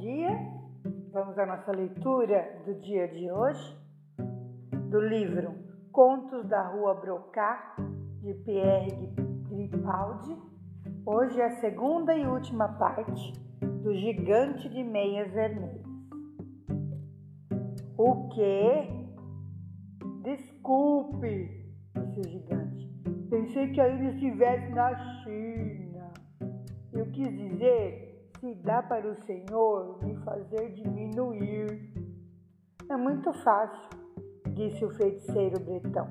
dia. Vamos à nossa leitura do dia de hoje, do livro Contos da Rua Brocá, de Pierre Gripaldi. Hoje é a segunda e última parte do Gigante de Meias Vermelhas. O quê? Desculpe, disse o gigante. Pensei que ainda estivesse na China. Eu quis dizer se dá para o Senhor me fazer diminuir. É muito fácil, disse o feiticeiro bretão.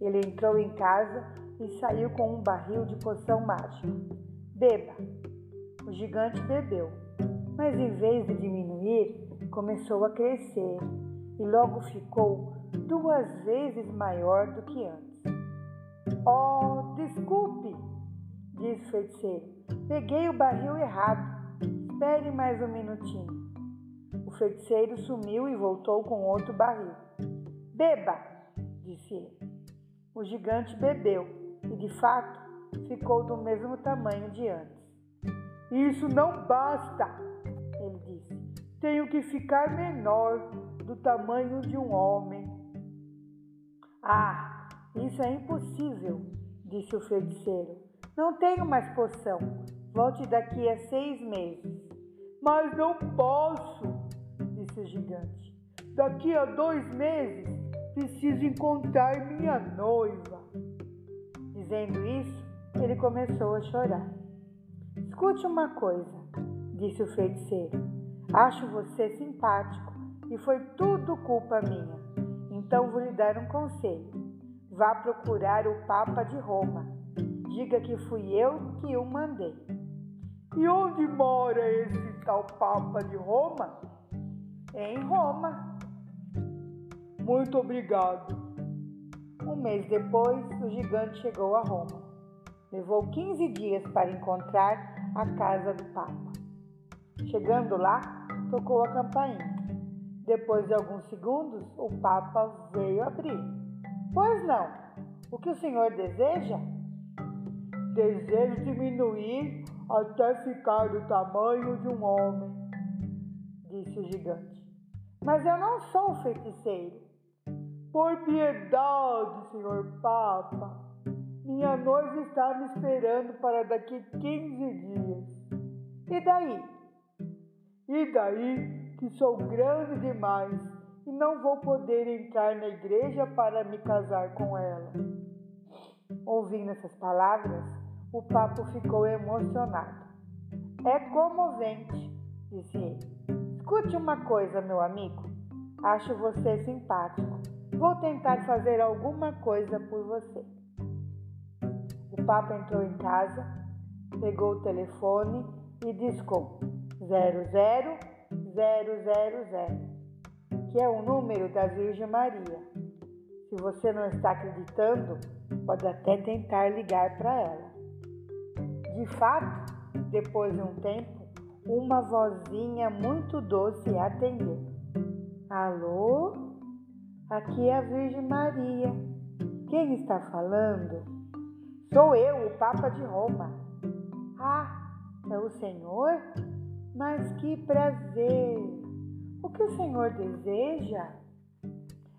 Ele entrou em casa e saiu com um barril de poção mágica. Beba! O gigante bebeu, mas em vez de diminuir, começou a crescer e logo ficou duas vezes maior do que antes. Oh, desculpe, disse o feiticeiro. Peguei o barril errado. Espere mais um minutinho. O feiticeiro sumiu e voltou com outro barril. Beba, disse ele. O gigante bebeu e, de fato, ficou do mesmo tamanho de antes. Isso não basta, ele disse. Tenho que ficar menor, do tamanho de um homem. Ah, isso é impossível, disse o feiticeiro. Não tenho mais poção. Volte daqui a seis meses. Mas não posso, disse o gigante. Daqui a dois meses preciso encontrar minha noiva. Dizendo isso, ele começou a chorar. Escute uma coisa, disse o feiticeiro. Acho você simpático e foi tudo culpa minha. Então vou lhe dar um conselho. Vá procurar o Papa de Roma. Diga que fui eu que o mandei. E onde mora esse tal Papa de Roma? É em Roma. Muito obrigado. Um mês depois, o gigante chegou a Roma. Levou 15 dias para encontrar a casa do Papa. Chegando lá, tocou a campainha. Depois de alguns segundos, o Papa veio abrir. Pois não, o que o senhor deseja? Desejo diminuir até ficar do tamanho de um homem, disse o gigante. Mas eu não sou feiticeiro. Por piedade, senhor Papa, minha noiva está me esperando para daqui 15 dias. E daí? E daí que sou grande demais e não vou poder entrar na igreja para me casar com ela. Ouvindo essas palavras, o papo ficou emocionado. É comovente, disse ele. Escute uma coisa, meu amigo. Acho você simpático. Vou tentar fazer alguma coisa por você. O Papa entrou em casa, pegou o telefone e discou 00000, que é o número da Virgem Maria. Se você não está acreditando, pode até tentar ligar para ela. De fato, depois de um tempo, uma vozinha muito doce atendeu. Alô? Aqui é a Virgem Maria. Quem está falando? Sou eu, o Papa de Roma. Ah, é o Senhor? Mas que prazer! O que o Senhor deseja?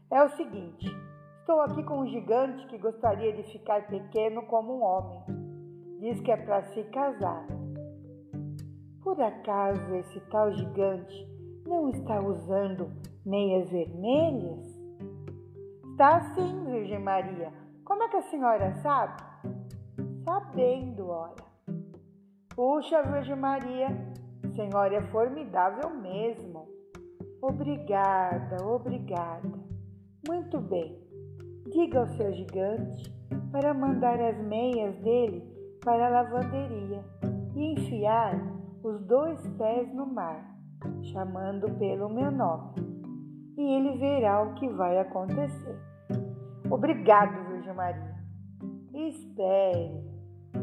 É o seguinte: estou aqui com um gigante que gostaria de ficar pequeno como um homem diz que é para se casar. Por acaso esse tal gigante não está usando meias vermelhas? Está sim, Virgem Maria. Como é que a senhora sabe? Sabendo, ora. Puxa, Virgem Maria, a senhora é formidável mesmo. Obrigada, obrigada. Muito bem. Diga ao seu gigante para mandar as meias dele para a lavanderia e enfiar os dois pés no mar, chamando pelo meu nome. E ele verá o que vai acontecer. Obrigado, Virgem Maria. Espere,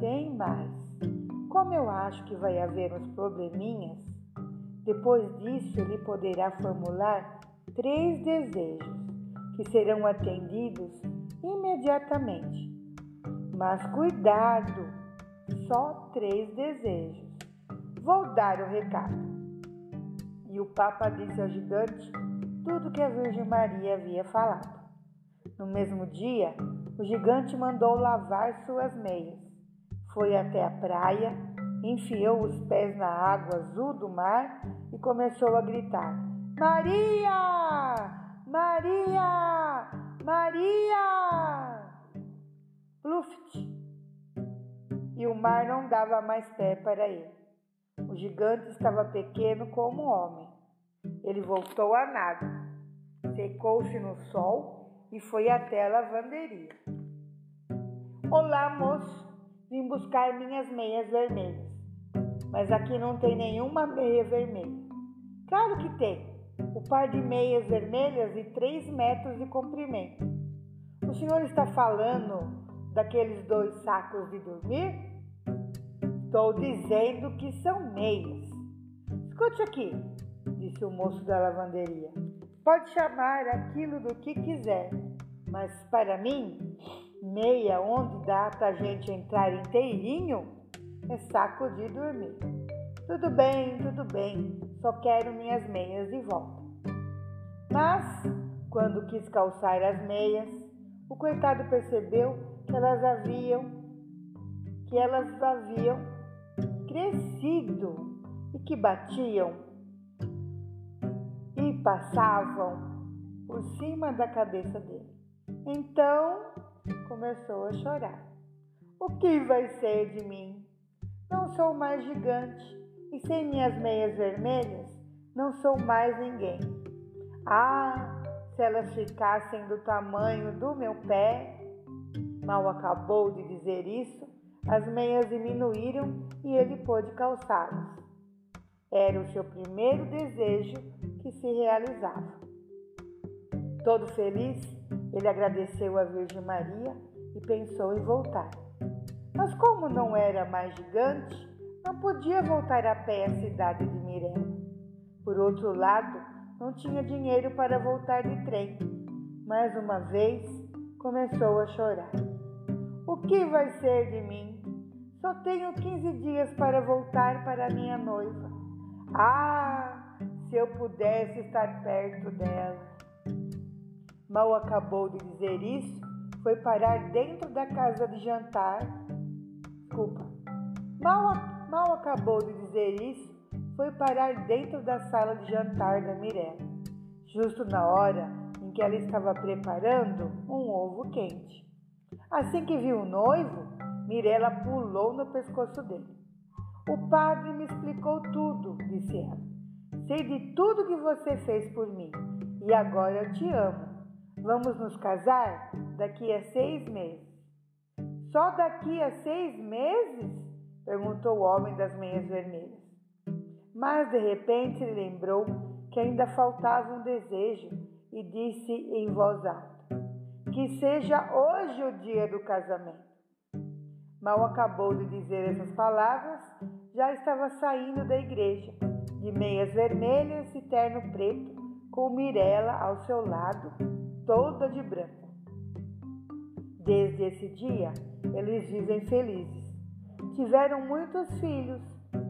tem mais. Como eu acho que vai haver uns probleminhas, depois disso ele poderá formular três desejos que serão atendidos imediatamente. Mas cuidado! Só três desejos. Vou dar o recado. e o Papa disse ao gigante tudo que a Virgem Maria havia falado. No mesmo dia, o gigante mandou lavar suas meias. Foi até a praia, enfiou os pés na água azul do mar e começou a gritar: Maria! Maria! Maria! Pluft! E o mar não dava mais pé para ele. O gigante estava pequeno como um homem. Ele voltou a nada, secou-se no sol e foi até a lavanderia. Olá, moço, vim buscar minhas meias vermelhas, mas aqui não tem nenhuma meia vermelha. Claro que tem, o par de meias vermelhas de três metros de comprimento. O senhor está falando daqueles dois sacos de dormir? Estou dizendo que são meias. Escute aqui, disse o moço da lavanderia. Pode chamar aquilo do que quiser, mas para mim, meia onde dá para a gente entrar inteirinho é saco de dormir. Tudo bem, tudo bem, só quero minhas meias de volta. Mas, quando quis calçar as meias, o coitado percebeu que elas haviam que elas haviam crescido e que batiam e passavam por cima da cabeça dele. Então começou a chorar. O que vai ser de mim? Não sou mais gigante e sem minhas meias vermelhas não sou mais ninguém. Ah, se elas ficassem do tamanho do meu pé! Mal acabou de dizer isso, as meias diminuíram e ele pôde calçá-las. Era o seu primeiro desejo que se realizava. Todo feliz, ele agradeceu a Virgem Maria e pensou em voltar. Mas como não era mais gigante, não podia voltar a pé à cidade de Mirella. Por outro lado, não tinha dinheiro para voltar de trem. Mais uma vez, começou a chorar. O que vai ser de mim? Só tenho 15 dias para voltar para minha noiva. Ah, se eu pudesse estar perto dela. Mal acabou de dizer isso, foi parar dentro da casa de jantar. Desculpa. Mal, mal acabou de dizer isso, foi parar dentro da sala de jantar da Mirella, justo na hora em que ela estava preparando um ovo quente. Assim que viu o noivo, Mirella pulou no pescoço dele. O padre me explicou tudo, disse ela. Sei de tudo que você fez por mim e agora eu te amo. Vamos nos casar daqui a seis meses. Só daqui a seis meses? perguntou o homem das meias vermelhas. Mas de repente ele lembrou que ainda faltava um desejo e disse em voz alta: Que seja hoje o dia do casamento. Mal acabou de dizer essas palavras, já estava saindo da igreja, de meias vermelhas e terno preto, com Mirella ao seu lado, toda de branco. Desde esse dia, eles vivem felizes. Tiveram muitos filhos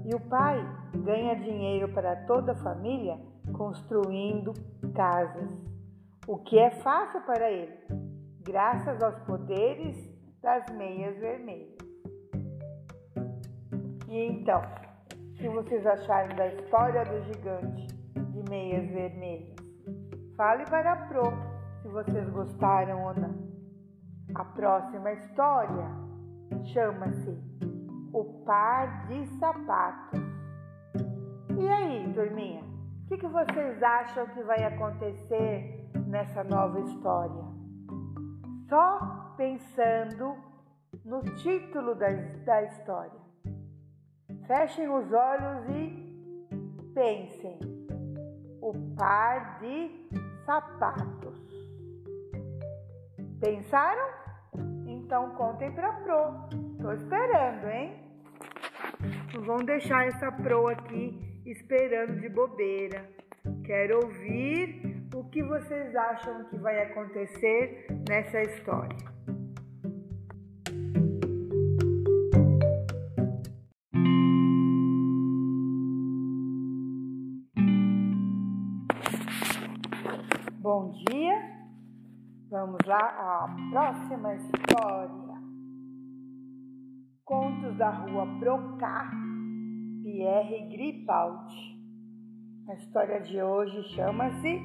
e o pai ganha dinheiro para toda a família construindo casas, o que é fácil para ele, graças aos poderes das meias vermelhas. E então, o que vocês acharam da história do gigante de meias vermelhas? Fale para a Pro se vocês gostaram ou não. A próxima história chama-se o par de sapatos. E aí, turminha, o que, que vocês acham que vai acontecer nessa nova história? Só pensando no título da, da história. Fechem os olhos e pensem. O par de sapatos. Pensaram? Então contem para Pro. Tô esperando, hein? Não vão deixar essa pro aqui esperando de bobeira. Quero ouvir o que vocês acham que vai acontecer nessa história. Vamos lá à próxima história. Contos da Rua Brocá, Pierre Gripaldi. A história de hoje chama-se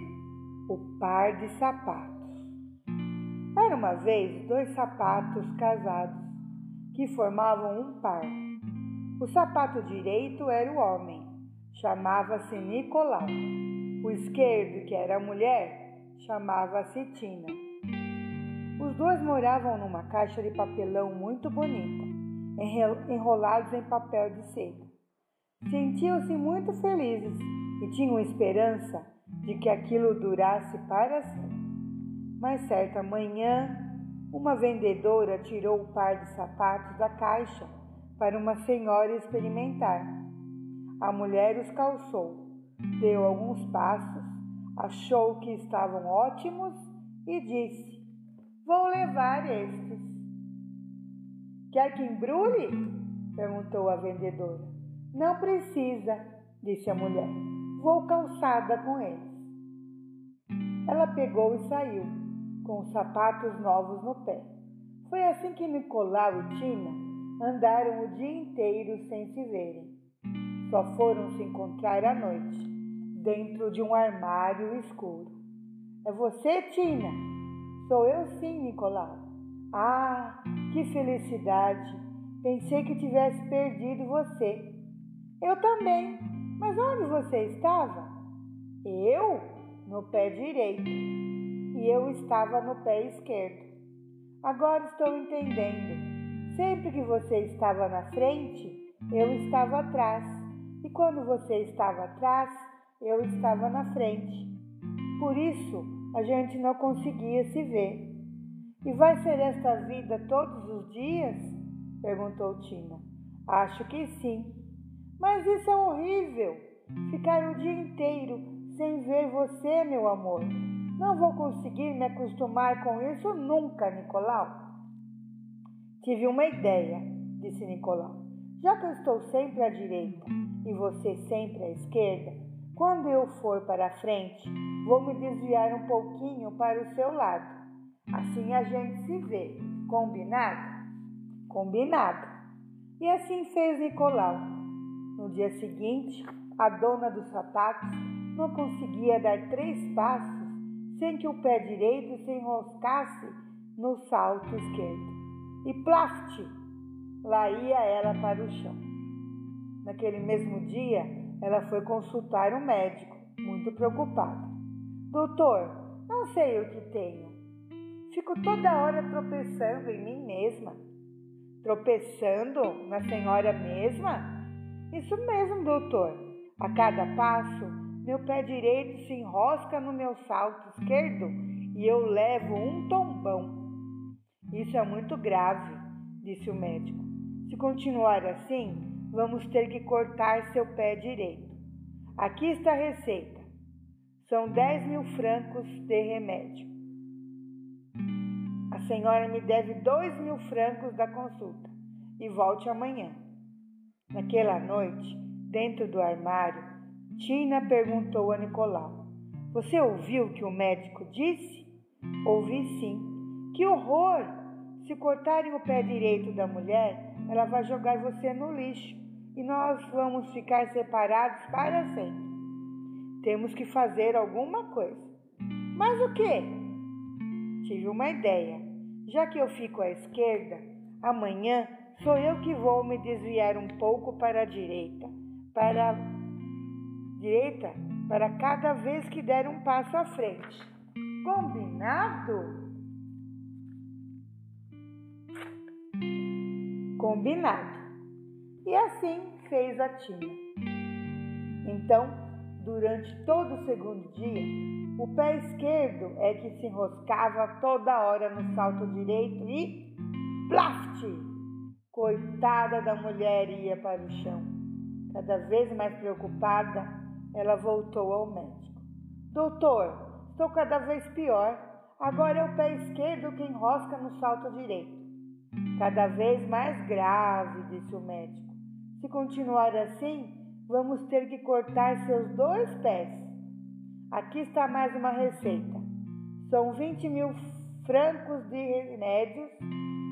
O Par de Sapatos. Era uma vez dois sapatos casados que formavam um par. O sapato direito era o homem, chamava-se Nicolau. O esquerdo, que era a mulher, chamava-se Tina. Os dois moravam numa caixa de papelão muito bonita, enrolados em papel de seda. Sentiam-se muito felizes e tinham esperança de que aquilo durasse para sempre. Mas certa manhã, uma vendedora tirou o par de sapatos da caixa para uma senhora experimentar. A mulher os calçou, deu alguns passos, achou que estavam ótimos e disse: Vou levar estes. Quer que embrulhe? perguntou a vendedora. Não precisa, disse a mulher. Vou calçada com eles. Ela pegou e saiu, com os sapatos novos no pé. Foi assim que Nicolau e Tina andaram o dia inteiro sem se verem. Só foram se encontrar à noite, dentro de um armário escuro. É você, Tina? Sou eu sim, Nicolau. Ah, que felicidade! Pensei que tivesse perdido você. Eu também. Mas onde você estava? Eu? No pé direito. E eu estava no pé esquerdo. Agora estou entendendo. Sempre que você estava na frente, eu estava atrás. E quando você estava atrás, eu estava na frente. Por isso, a gente não conseguia se ver. E vai ser esta vida todos os dias? perguntou Tina. Acho que sim. Mas isso é horrível. Ficar o dia inteiro sem ver você, meu amor. Não vou conseguir me acostumar com isso nunca, Nicolau. Tive uma ideia, disse Nicolau. Já que eu estou sempre à direita e você sempre à esquerda, quando eu for para a frente, vou me desviar um pouquinho para o seu lado. Assim a gente se vê. Combinado? Combinado. E assim fez Nicolau. No dia seguinte, a dona dos sapatos não conseguia dar três passos sem que o pé direito se enroscasse no salto esquerdo. E plaft! Lá ia ela para o chão. Naquele mesmo dia, ela foi consultar um médico, muito preocupada. Doutor, não sei o que tenho. Fico toda hora tropeçando em mim mesma. Tropeçando na senhora mesma? Isso mesmo, doutor. A cada passo, meu pé direito se enrosca no meu salto esquerdo e eu levo um tombão. Isso é muito grave, disse o médico. Se continuar assim, vamos ter que cortar seu pé direito. Aqui está a receita. São 10 mil francos de remédio. A senhora me deve 2 mil francos da consulta e volte amanhã. Naquela noite, dentro do armário, Tina perguntou a Nicolau: Você ouviu o que o médico disse? Ouvi sim. Que horror! Se cortarem o pé direito da mulher, ela vai jogar você no lixo e nós vamos ficar separados para sempre. Temos que fazer alguma coisa. Mas o que? Tive uma ideia. Já que eu fico à esquerda, amanhã sou eu que vou me desviar um pouco para a direita, para a direita, para cada vez que der um passo à frente. Combinado? Combinado. E assim fez a Tina. Então, durante todo o segundo dia, o pé esquerdo é que se enroscava toda hora no salto direito e plaft! Coitada da mulher ia para o chão. Cada vez mais preocupada, ela voltou ao médico. Doutor, estou cada vez pior. Agora é o pé esquerdo que enrosca no salto direito. Cada vez mais grave, disse o médico. Se continuar assim, vamos ter que cortar seus dois pés. Aqui está mais uma receita. São 20 mil francos de remédios.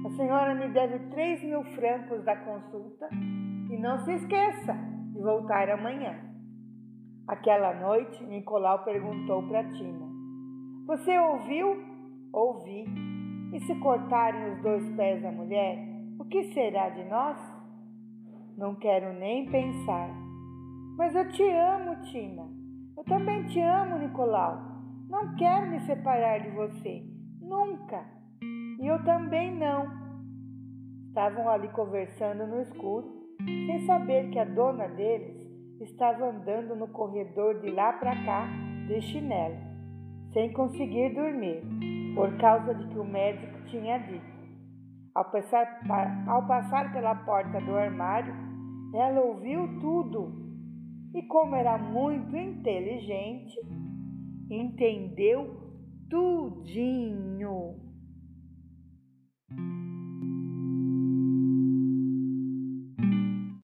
A senhora me deve três mil francos da consulta e não se esqueça de voltar amanhã. Aquela noite, Nicolau perguntou para Tina: Você ouviu? Ouvi. E se cortarem os dois pés da mulher, o que será de nós? Não quero nem pensar. Mas eu te amo, Tina. Eu também te amo, Nicolau. Não quero me separar de você. Nunca. E eu também não. Estavam ali conversando no escuro, sem saber que a dona deles estava andando no corredor de lá para cá de chinelo, sem conseguir dormir, por causa de que o médico tinha dito. Ao passar, ao passar pela porta do armário, ela ouviu tudo e, como era muito inteligente, entendeu tudinho.